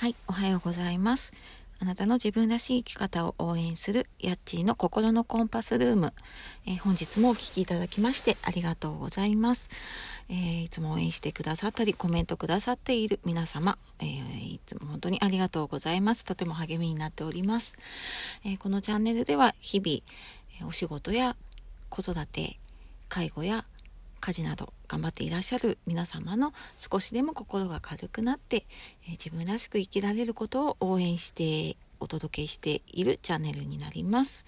はい、おはようございます。あなたの自分らしい生き方を応援するヤッチーの心のコンパスルーム、えー、本日もお聴きいただきましてありがとうございます、えー、いつも応援してくださったりコメントくださっている皆様、えー、いつも本当にありがとうございます。とても励みになっております、えこのチャンネルでは日々、お仕事や子育て介護や家事など頑張っていらっしゃる皆様の少しでも心が軽くなって、え、自分らしく生きられることを応援してお届けしているチャンネルになります。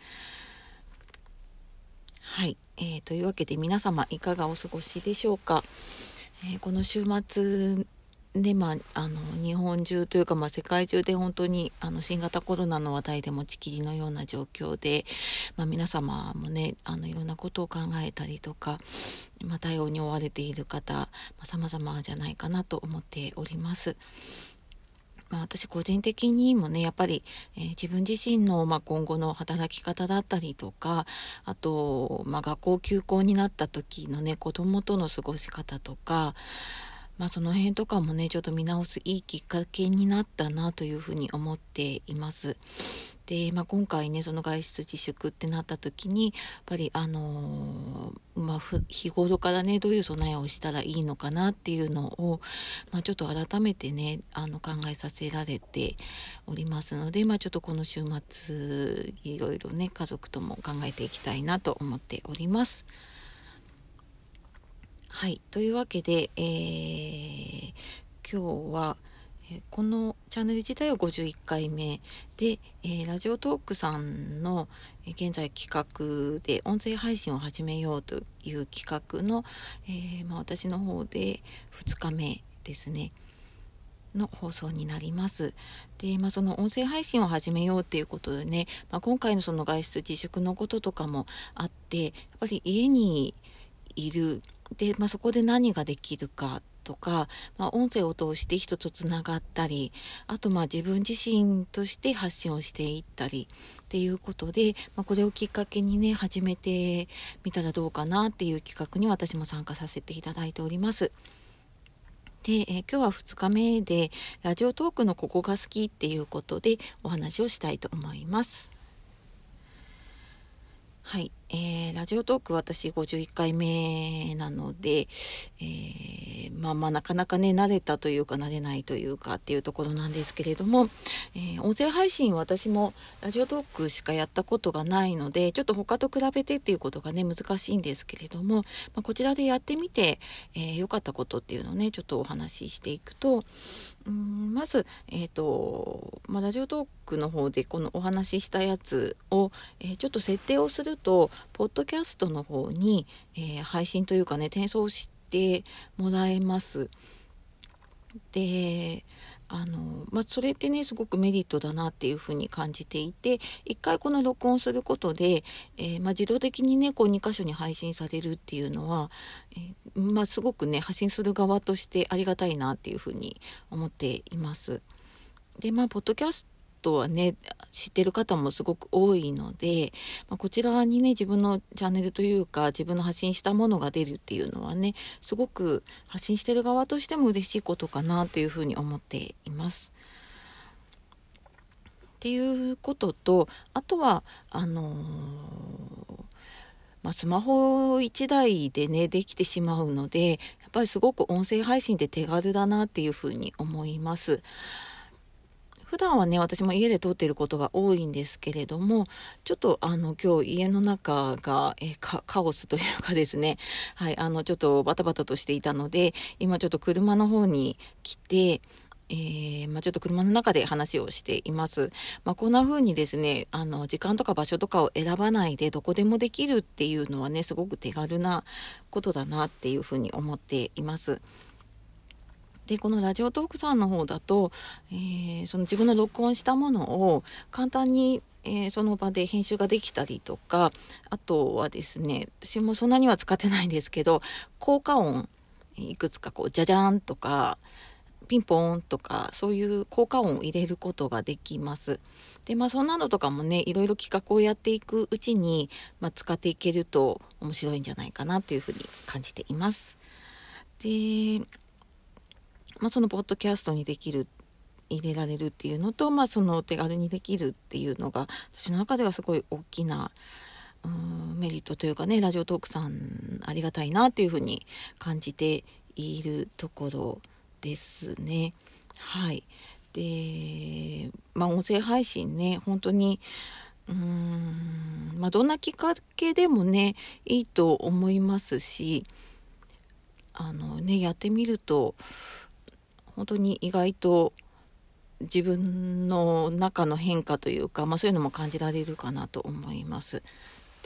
はい、えー、というわけで皆様いかがお過ごしでしょうか。えー、この週末でまあ、あの日本中というか、まあ、世界中で本当にあの新型コロナの話題でもちきりのような状況で、まあ、皆様もねあのいろんなことを考えたりとか、まあ、対応に追われている方、まあ、様々じゃないかなと思っております。まあ、私個人的にもねやっぱり、えー、自分自身の、まあ、今後の働き方だったりとかあと、まあ、学校休校になった時のね子供との過ごし方とかまあ、その辺とかもねちょっと見直すいいきっかけになったなというふうに思っています。で、まあ、今回ねその外出自粛ってなった時にやっぱりあのー、まあ、日頃からねどういう備えをしたらいいのかなっていうのを、まあ、ちょっと改めてねあの考えさせられておりますので、まあ、ちょっとこの週末いろいろね家族とも考えていきたいなと思っております。はい。というわけで、えー、今日は、えこのチャンネル自体は51回目で、えー、ラジオトークさんの、え現在企画で音声配信を始めようという企画の、え、まあ、私の方で2日目ですね。の放送になります。で、まあ、その音声配信を始めようっていうことでね、まあ、今回のその外出自粛のこととかもあって、やっぱり家にいるで、まあ、そこで何ができるかとか、まあ、音声を通して人とつながったりあとまあ自分自身として発信をしていったりっていうことで、まあ、これをきっかけにね始めてみたらどうかなっていう企画に私も参加させていただいております。で、え、今日は2日目でラジオトークのここが好きっていうことでお話をしたいと思います。はい、えー、ラジオトーク私51回目なので、えー、まあまあなかなかね慣れたというか慣れないというかっていうところなんですけれども、えー、音声配信私もラジオトークしかやったことがないのでちょっと他と比べてっていうことがね難しいんですけれども、まあ、こちらでやってみて良、えー、かったことっていうのをねちょっとお話ししていくとうんまず、えーとまあ、ラジオトークの方でこのお話ししたやつを、え、ちょっと設定をするとポッドキャストの方に、えー、配信というかね転送してもらえます。であの、まあ、それってねすごくメリットだなっていうふうに感じていて一回この録音することで、えー、まあ、自動的にねこう2箇所に配信されるっていうのは、えー、まあ、すごくね発信する側としてありがたいなっていうふうに思っています。でまあポッドキャストはね知ってる方もすごく多いので、まあ、こちらにね自分のチャンネルというか自分の発信したものが出るっていうのはねすごく発信してる側としても嬉しいことかなというふうに思っています。っていうこととあとはあのーまあ、スマホ1台でねできてしまうのでやっぱりすごく音声配信って手軽だなっていうふうに思います。普段はね私も家で撮っていることが多いんですけれどもちょっとあの今日家の中がえカオスというかですねはいあのちょっとバタバタとしていたので今ちょっと車の方に来てえー、まあ、ちょっと車の中で話をしています。まあ、こんな風にですね、あの、時間とか場所とかを選ばないでどこでもできるっていうのはね、すごく手軽なことだなっていう風に思っています。でこのラジオトークさんの方だと、えー、その自分の録音したものを簡単に、えー、その場で編集ができたりとかあとはですね私もそんなには使ってないんですけど効果音いくつかこうじゃじゃんとかピンポーンとかそういう効果音を入れることができます。でまあそんなのとかもねいろいろ企画をやっていくうちに、まあ、使っていけると面白いんじゃないかなというふうに感じています。でまあ、そのポッドキャストにできる入れられるっていうのと、まあ、その手軽にできるっていうのが私の中ではすごい大きなうんメリットというかねラジオトークさんありがたいなっていうふうに感じているところですね。はいでまあ音声配信ね本当にうーんまあどんなきっかけでもねいいと思いますしあのねやってみると本当に意外と自分の中の変化というか、まあ、そういうのも感じられるかなと思います。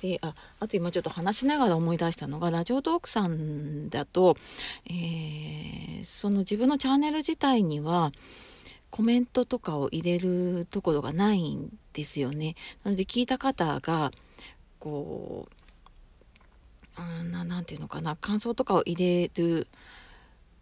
でああと今ちょっと話しながら思い出したのがラジオトークさんだと、えー、その自分のチャンネル自体にはコメントとかを入れるところがないんですよね。なので聞いた方がこううんななんていうのかな感想とかを入れる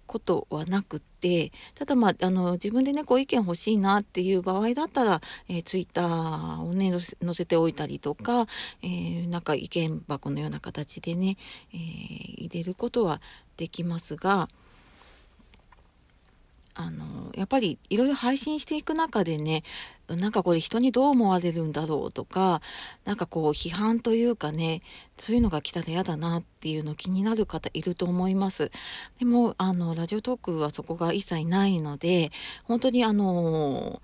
ことはなくてただまああの自分でねご意見欲しいなっていう場合だったら、えー、ツイッターをね載せておいたりとか、えー、なんか意見箱のような形でね、えー、入れることはできますが。あのやっぱりいろいろ配信していく中でねなんかこれ人にどう思われるんだろうとかなんかこう批判というかねそういうのが来たら嫌だなっていうの気になる方いると思います。でもあのラジオトークはそこが一切ないので本当にあの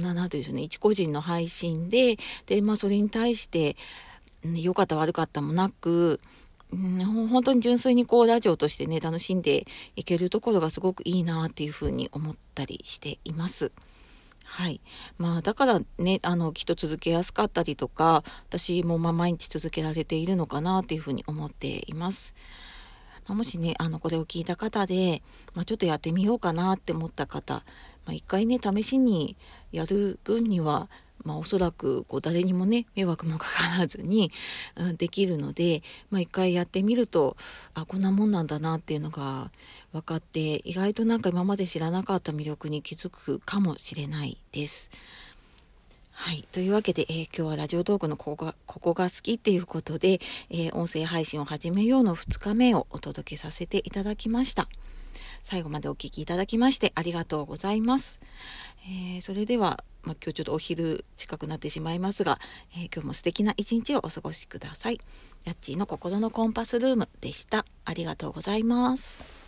ななんていうんでしょうね一個人の配信でで、まあ、それに対して良かった悪かったもなくうん、本当に純粋にこうラジオとしてね楽しんでいけるところがすごくいいなっていうふうに思ったりしています。はい。まあ、だからね、あの、きっと続けやすかったりとか、私もま毎日続けられているのかなっていうふうに思っています。まあ、もしね、あの、これを聞いた方で、まあ、ちょっとやってみようかなって思った方、まあ、一回ね、試しにやる分には、まあ、おそらくこう誰にもね迷惑もかからずに、うん、できるので、まあ、一回やってみるとあこんなもんなんだなっていうのが分かって意外となんか今まで知らなかった魅力に気づくかもしれないです。はい。というわけで、えー、今日はラジオトークのここが、ここが好きっていうことで、えー、音声配信を始めようの2日目をお届けさせていただきました。最後までお聴きいただきましてありがとうございます。えー、それでは、まあ、今日ちょっとお昼近くなってしまいますが、えー、今日も素敵な一日をお過ごしください。やっちーの心のコンパスルームでした。ありがとうございます。